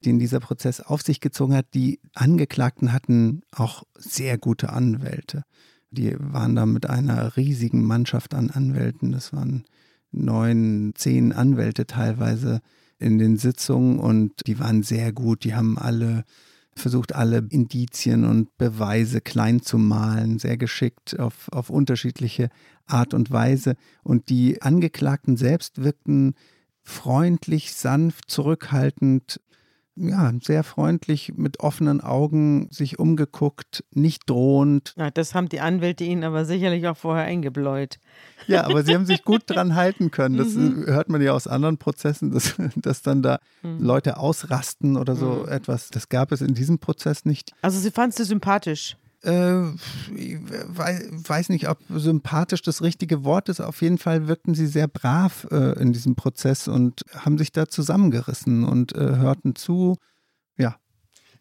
den dieser Prozess auf sich gezogen hat. Die Angeklagten hatten auch sehr gute Anwälte. Die waren da mit einer riesigen Mannschaft an Anwälten. Das waren neun, zehn Anwälte teilweise in den Sitzungen und die waren sehr gut. Die haben alle versucht, alle Indizien und Beweise klein zu malen, sehr geschickt auf, auf unterschiedliche Art und Weise. Und die Angeklagten selbst wirkten freundlich, sanft, zurückhaltend, ja, sehr freundlich, mit offenen Augen sich umgeguckt, nicht drohend. Ja, das haben die Anwälte ihnen aber sicherlich auch vorher eingebläut. Ja, aber sie haben sich gut dran halten können. Das mhm. hört man ja aus anderen Prozessen, dass, dass dann da mhm. Leute ausrasten oder so mhm. etwas. Das gab es in diesem Prozess nicht. Also sie fandest du sympathisch? Äh, ich weiß nicht, ob sympathisch das richtige Wort ist. Auf jeden Fall wirkten sie sehr brav äh, in diesem Prozess und haben sich da zusammengerissen und äh, hörten zu. Ja.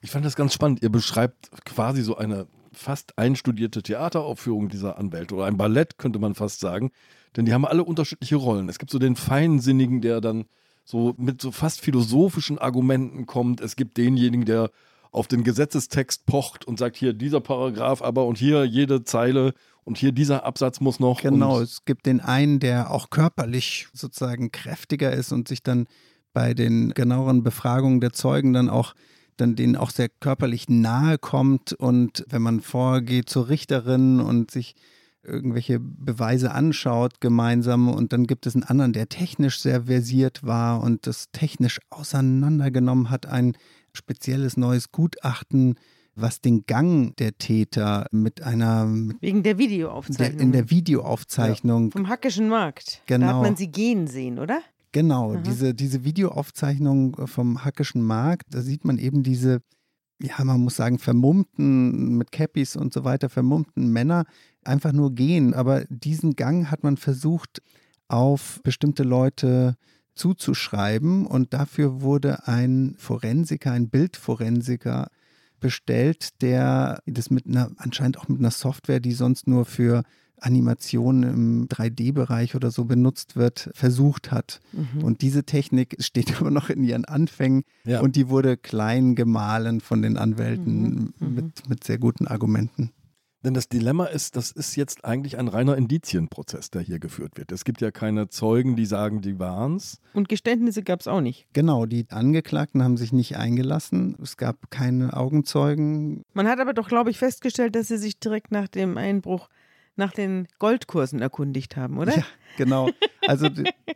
Ich fand das ganz spannend. Ihr beschreibt quasi so eine fast einstudierte Theateraufführung dieser Anwälte oder ein Ballett, könnte man fast sagen. Denn die haben alle unterschiedliche Rollen. Es gibt so den Feinsinnigen, der dann so mit so fast philosophischen Argumenten kommt. Es gibt denjenigen, der auf den Gesetzestext pocht und sagt, hier dieser Paragraph aber und hier jede Zeile und hier dieser Absatz muss noch. Genau, es gibt den einen, der auch körperlich sozusagen kräftiger ist und sich dann bei den genaueren Befragungen der Zeugen dann auch dann denen auch sehr körperlich nahe kommt und wenn man vorgeht zur Richterin und sich irgendwelche Beweise anschaut gemeinsam und dann gibt es einen anderen, der technisch sehr versiert war und das technisch auseinandergenommen hat, ein spezielles neues Gutachten, was den Gang der Täter mit einer. Wegen der Videoaufzeichnung. Der, in der Videoaufzeichnung. Ja, vom Hackischen Markt. Genau. Da hat man sie gehen sehen, oder? Genau, diese, diese Videoaufzeichnung vom Hackischen Markt, da sieht man eben diese, ja, man muss sagen, vermummten, mit Cappies und so weiter, vermummten Männer einfach nur gehen. Aber diesen Gang hat man versucht, auf bestimmte Leute zuzuschreiben. Und dafür wurde ein Forensiker, ein Bildforensiker bestellt, der das mit einer, anscheinend auch mit einer Software, die sonst nur für Animationen im 3D-Bereich oder so benutzt wird, versucht hat. Mhm. Und diese Technik steht aber noch in ihren Anfängen ja. und die wurde klein gemahlen von den Anwälten mhm. mit, mhm. mit sehr guten Argumenten. Denn das Dilemma ist, das ist jetzt eigentlich ein reiner Indizienprozess, der hier geführt wird. Es gibt ja keine Zeugen, die sagen, die waren es. Und Geständnisse gab es auch nicht. Genau, die Angeklagten haben sich nicht eingelassen. Es gab keine Augenzeugen. Man hat aber doch, glaube ich, festgestellt, dass sie sich direkt nach dem Einbruch nach den Goldkursen erkundigt haben, oder? Ja, genau. Also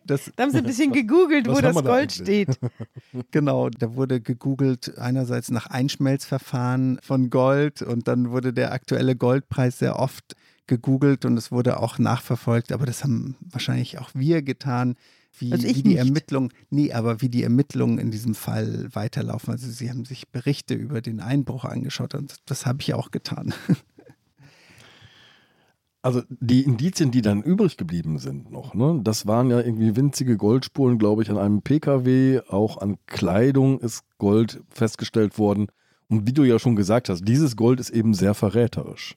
das, da haben sie ein bisschen gegoogelt, wo das Gold da steht. Genau, da wurde gegoogelt einerseits nach Einschmelzverfahren von Gold und dann wurde der aktuelle Goldpreis sehr oft gegoogelt und es wurde auch nachverfolgt, aber das haben wahrscheinlich auch wir getan. Wie, also wie die Ermittlungen, nee, aber wie die Ermittlungen in diesem Fall weiterlaufen. Also sie haben sich Berichte über den Einbruch angeschaut und das habe ich auch getan. Also die Indizien, die dann übrig geblieben sind noch, ne, das waren ja irgendwie winzige Goldspuren, glaube ich, an einem Pkw, auch an Kleidung ist Gold festgestellt worden. Und wie du ja schon gesagt hast, dieses Gold ist eben sehr verräterisch.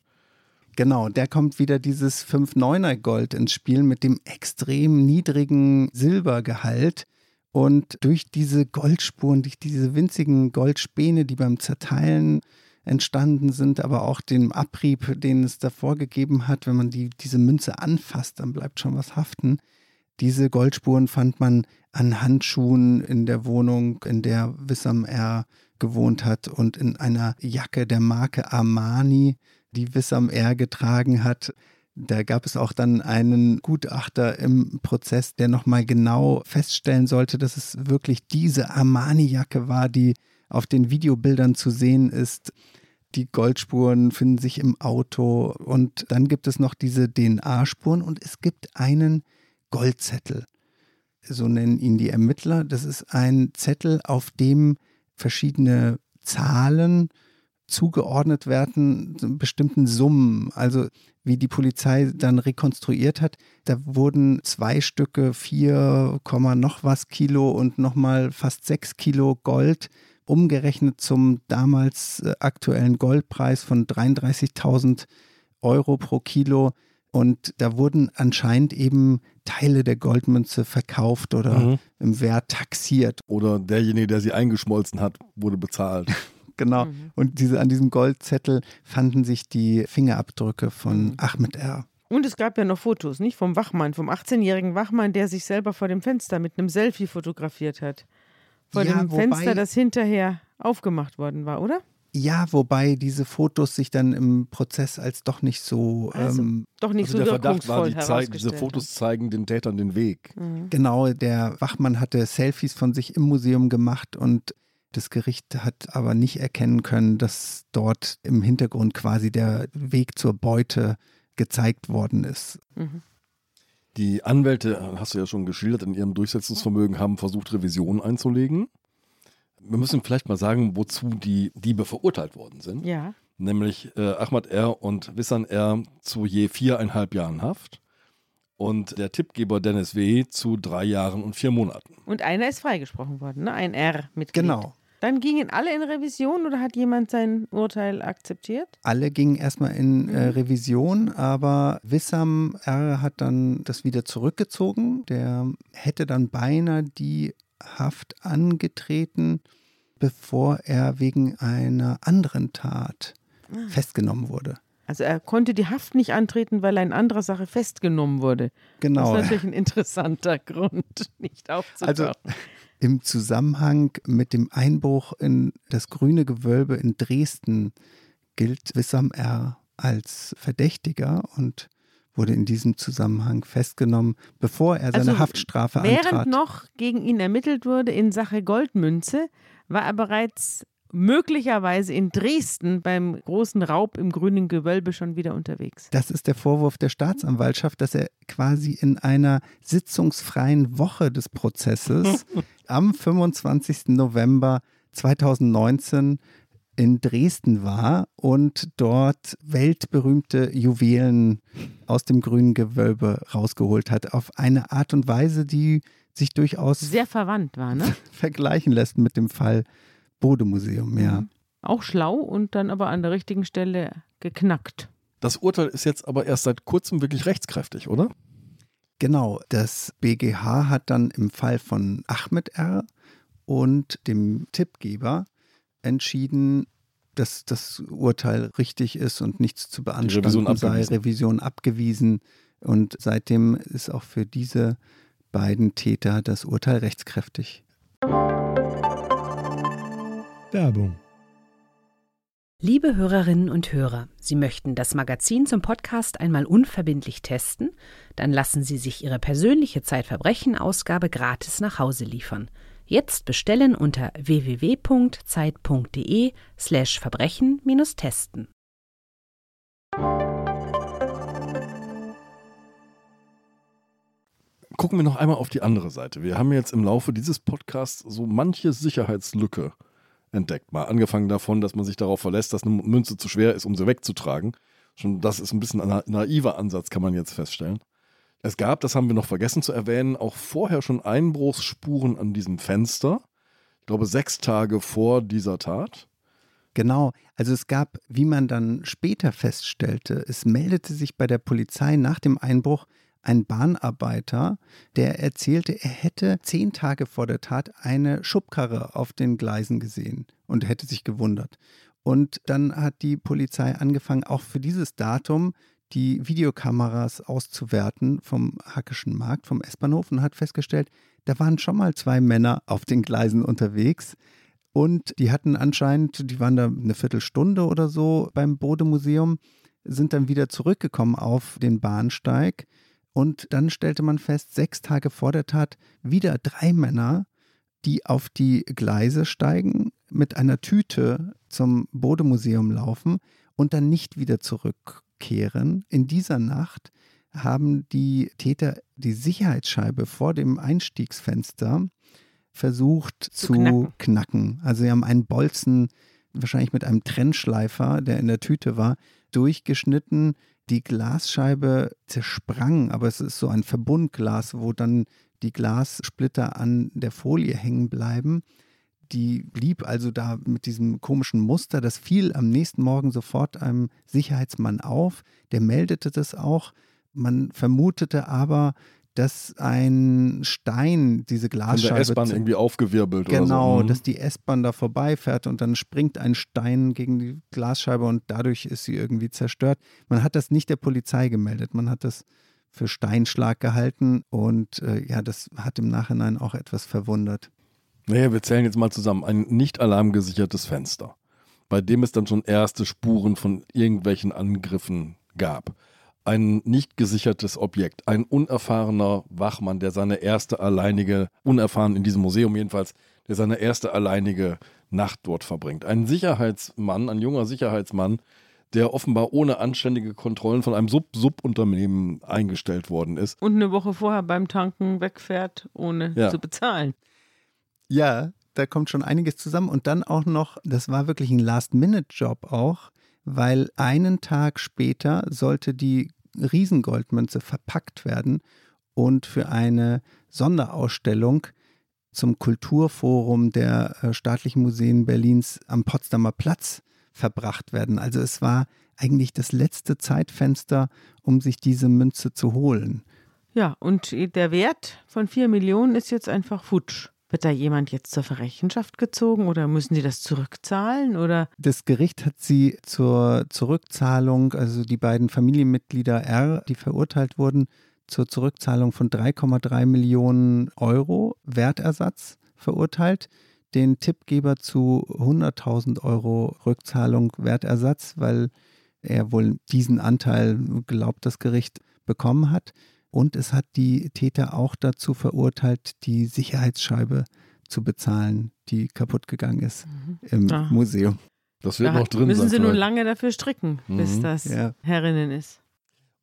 Genau, der kommt wieder dieses 5-9er Gold ins Spiel mit dem extrem niedrigen Silbergehalt. Und durch diese Goldspuren, durch diese winzigen Goldspäne, die beim Zerteilen entstanden sind, aber auch den Abrieb, den es davor gegeben hat, wenn man die, diese Münze anfasst, dann bleibt schon was haften. Diese Goldspuren fand man an Handschuhen in der Wohnung, in der Wissam R. gewohnt hat und in einer Jacke der Marke Armani, die Wissam R. getragen hat. Da gab es auch dann einen Gutachter im Prozess, der nochmal genau feststellen sollte, dass es wirklich diese Armani-Jacke war, die auf den Videobildern zu sehen ist. Die Goldspuren finden sich im Auto und dann gibt es noch diese DNA-Spuren und es gibt einen Goldzettel. So nennen ihn die Ermittler. Das ist ein Zettel, auf dem verschiedene Zahlen zugeordnet werden, bestimmten Summen. Also wie die Polizei dann rekonstruiert hat, da wurden zwei Stücke 4, noch was Kilo und nochmal fast 6 Kilo Gold umgerechnet zum damals äh, aktuellen Goldpreis von 33.000 Euro pro Kilo Und da wurden anscheinend eben Teile der Goldmünze verkauft oder Mhm. im Wert taxiert. Oder derjenige, der sie eingeschmolzen hat, wurde bezahlt. Genau. Mhm. Und diese, an diesem Goldzettel fanden sich die Fingerabdrücke von Mhm. Ahmed R. Und es gab ja noch Fotos, nicht? Vom Wachmann, vom 18-jährigen Wachmann, der sich selber vor dem Fenster mit einem Selfie fotografiert hat. Vor Ja, dem wobei- Fenster, das hinterher aufgemacht worden war, oder? Ja, wobei diese Fotos sich dann im Prozess als doch nicht so Also, ähm, Doch nicht Also so der Verdacht war, die zei- diese. Fotos zeigen den Tätern den Weg. Mhm. Genau, der Wachmann hatte Selfies von sich im Museum gemacht und das Gericht hat aber nicht erkennen können, dass dort im Hintergrund quasi der Weg zur Beute gezeigt worden ist. Mhm. Die Anwälte, hast du ja schon geschildert, in ihrem Durchsetzungsvermögen haben versucht, Revision einzulegen. Wir müssen vielleicht mal sagen, wozu die Diebe verurteilt worden sind. Ja. Nämlich äh, Ahmad R. und Wissan R. zu je viereinhalb Jahren Haft und der Tippgeber Dennis W. zu drei Jahren und vier Monaten. Und einer ist freigesprochen worden, ne? Ein R-Mitglied. Genau. Dann gingen alle in Revision oder hat jemand sein Urteil akzeptiert? Alle gingen erstmal in äh, Mhm. Revision, aber Wissam R. hat dann das wieder zurückgezogen. Der hätte dann beinahe die Haft angetreten, bevor er wegen einer anderen Tat Ah. festgenommen wurde. Also er konnte die Haft nicht antreten, weil er in anderer Sache festgenommen wurde. Genau. Das ist natürlich ein interessanter Grund, nicht aufzutauchen. Also im Zusammenhang mit dem Einbruch in das grüne Gewölbe in Dresden gilt Wissam R. als Verdächtiger und wurde in diesem Zusammenhang festgenommen, bevor er seine Also, Haftstrafe Während antrat. noch gegen ihn ermittelt wurde in Sache Goldmünze, war er bereits möglicherweise in Dresden beim großen Raub im grünen Gewölbe schon wieder unterwegs. Das ist der Vorwurf der Staatsanwaltschaft, dass er quasi in einer sitzungsfreien Woche des Prozesses am 25. November 2019 in Dresden war und dort weltberühmte Juwelen aus dem grünen Gewölbe rausgeholt hat. Auf eine Art und Weise, die sich durchaus Sehr verwandt war, ne? vergleichen lässt mit dem Fall Bode-Museum. Ja. Auch schlau und dann aber an der richtigen Stelle geknackt. Das Urteil ist jetzt aber erst seit kurzem wirklich rechtskräftig, oder? Genau, das BGH hat dann im Fall von Ahmed R. und dem Tippgeber entschieden, dass das Urteil richtig ist und nichts zu Revision beanstanden sei, abgewiesen. Revision abgewiesen. Und seitdem ist auch für diese beiden Täter das Urteil rechtskräftig. Werbung. Liebe Hörerinnen und Hörer, Sie möchten das Magazin zum Podcast einmal unverbindlich testen? Dann lassen Sie sich Ihre persönliche Zeitverbrechen-Ausgabe gratis nach Hause liefern. Jetzt bestellen unter www.zeit.de slash Verbrechen-testen. Gucken wir noch einmal auf die andere Seite. Wir haben jetzt im Laufe dieses Podcasts so manche Sicherheitslücke entdeckt. Mal angefangen davon, dass man sich darauf verlässt, dass eine Münze zu schwer ist, um sie wegzutragen. Schon das ist ein bisschen ein naiver Ansatz, kann man jetzt feststellen. Es gab, das haben wir noch vergessen zu erwähnen, auch vorher schon Einbruchsspuren an diesem Fenster. Ich glaube, sechs Tage vor dieser Tat. Genau, also es gab, wie man dann später feststellte, es meldete sich bei der Polizei nach dem Einbruch ein Bahnarbeiter, der erzählte, er hätte zehn Tage vor der Tat eine Schubkarre auf den Gleisen gesehen und hätte sich gewundert. Und dann hat die Polizei angefangen, auch für dieses Datum die Videokameras auszuwerten vom Hackischen Markt, vom S-Bahnhof und hat festgestellt, da waren schon mal zwei Männer auf den Gleisen unterwegs. Und die hatten anscheinend, die waren da eine Viertelstunde oder so beim Bode-Museum, sind dann wieder zurückgekommen auf den Bahnsteig. Und dann stellte man fest, sechs Tage vor der Tat wieder drei Männer, die auf die Gleise steigen, mit einer Tüte zum Bode-Museum laufen und dann nicht wieder zurückkehren. In dieser Nacht haben die Täter die Sicherheitsscheibe vor dem Einstiegsfenster versucht zu, knacken. knacken. Also sie haben einen Bolzen, wahrscheinlich mit einem Trennschleifer, der in der Tüte war, durchgeschnitten. Die Glasscheibe zersprang, aber es ist so ein Verbundglas, wo dann die Glassplitter an der Folie hängen bleiben. Die blieb also da mit diesem komischen Muster. Das fiel am nächsten Morgen sofort einem Sicherheitsmann auf. Der meldete das auch Man vermutete aber, dass ein Stein diese Von Glasscheibe der S-Bahn irgendwie aufgewirbelt Genau, oder so. Mhm. dass die S-Bahn da vorbeifährt und dann springt ein Stein gegen die Glasscheibe und dadurch ist sie irgendwie zerstört. Man hat das nicht der Polizei gemeldet, man hat das für Steinschlag gehalten und äh, ja, das hat im Nachhinein auch etwas verwundert. Naja, wir zählen jetzt mal zusammen. Ein nicht alarmgesichertes Fenster, bei dem es dann schon erste Spuren von irgendwelchen Angriffen gab. Ein nicht gesichertes Objekt, ein unerfahrener Wachmann, der seine erste alleinige, unerfahren in diesem Museum jedenfalls, der seine erste alleinige Nacht dort verbringt. Ein Sicherheitsmann, ein junger Sicherheitsmann, der offenbar ohne anständige Kontrollen von einem Sub-Sub-Unternehmen eingestellt worden ist. Und eine Woche vorher beim Tanken wegfährt, ohne Ja. zu bezahlen. Ja, da kommt schon einiges zusammen und dann auch noch, das war wirklich ein Last-Minute-Job auch, weil einen Tag später sollte die Riesengoldmünze verpackt werden und für eine Sonderausstellung zum Kulturforum der äh, staatlichen Museen Berlins am Potsdamer Platz verbracht werden. Also es war eigentlich das letzte Zeitfenster, um sich diese Münze zu holen. Ja, und der Wert von 4 Millionen ist jetzt einfach futsch. Wird da jemand jetzt zur Verrechenschaft gezogen oder müssen die das zurückzahlen oder Das Gericht hat sie zur Zurückzahlung, also die beiden Familienmitglieder R, die verurteilt wurden, zur Zurückzahlung von 3,3 Millionen Euro Wertersatz verurteilt. Den Tippgeber zu 100.000 Euro Rückzahlung Wertersatz, weil er wohl diesen Anteil, glaubt das Gericht, bekommen hat. Und es hat die Täter auch dazu verurteilt, die Sicherheitsscheibe zu bezahlen, die kaputt gegangen ist im Ah. Museum. Das wird da noch drin müssen sein. sie nun lange dafür stricken, bis Mhm. das Ja. Herrinnen ist.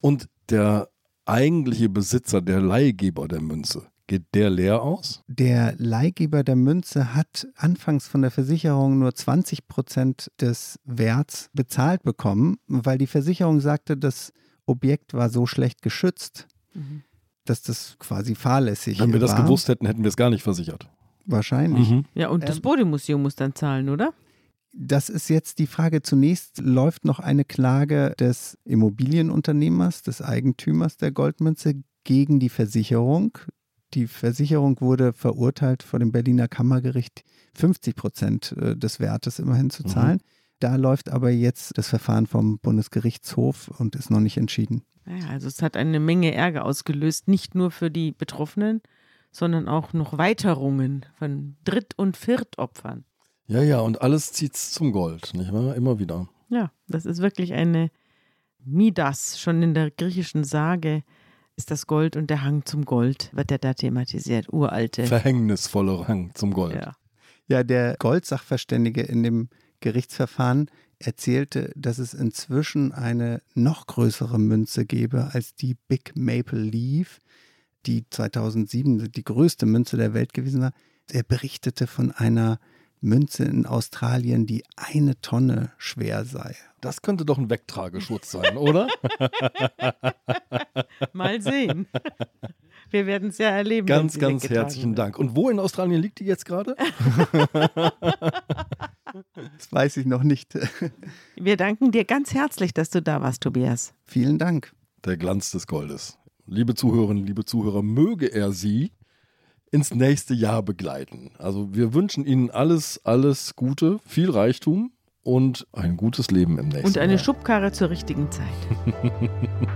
Und der eigentliche Besitzer, der Leihgeber der Münze, geht der leer aus? Der Leihgeber der Münze hat anfangs von der Versicherung nur 20 Prozent des Werts bezahlt bekommen, weil die Versicherung sagte, das Objekt war so schlecht geschützt, Mhm. dass das quasi fahrlässig Wenn wir das war. gewusst hätten, hätten wir es gar nicht versichert. Wahrscheinlich. Ja, und das Ähm, Bodemuseum muss dann zahlen, oder? Das ist jetzt die Frage. Zunächst läuft noch eine Klage des Immobilienunternehmers, des Eigentümers der Goldmünze gegen die Versicherung. Die Versicherung wurde verurteilt vor dem Berliner Kammergericht 50 Prozent äh, des Wertes immerhin zu Mhm. Da läuft aber jetzt das Verfahren vom Bundesgerichtshof und ist noch nicht entschieden. Naja, also es hat eine Menge Ärger ausgelöst, nicht nur für die Betroffenen, sondern auch noch Weiterungen von Dritt- und Viertopfern. Ja, ja, und alles zieht's zum Gold, nicht wahr? Immer wieder. Ja, das ist wirklich eine Midas. Schon in der griechischen Sage ist das Gold und der Hang zum Gold, wird ja da thematisiert. Uralte. Verhängnisvoller Hang zum Gold. Ja. Ja, der Goldsachverständige in dem Gerichtsverfahren erzählte, dass es inzwischen eine noch größere Münze gäbe als die Big Maple Leaf, die 2007 die größte Münze der Welt gewesen war. Er berichtete von einer Münze in Australien, die eine Tonne schwer sei. Das könnte doch ein Wegtrageschutz sein, oder? Mal sehen. Wir werden es ja erleben. ganz, ganz herzlichen wird. Dank. Und wo in Australien liegt die jetzt gerade? Das weiß ich noch nicht. Wir danken dir ganz herzlich, dass du da warst, Tobias. Vielen Dank. Der Glanz des Goldes. Liebe Zuhörerinnen, liebe Zuhörer, möge er Sie ins nächste Jahr begleiten. Also wir wünschen Ihnen alles, alles Gute, viel Reichtum und ein gutes Leben im nächsten Und eine Jahr. Schubkarre zur richtigen Zeit.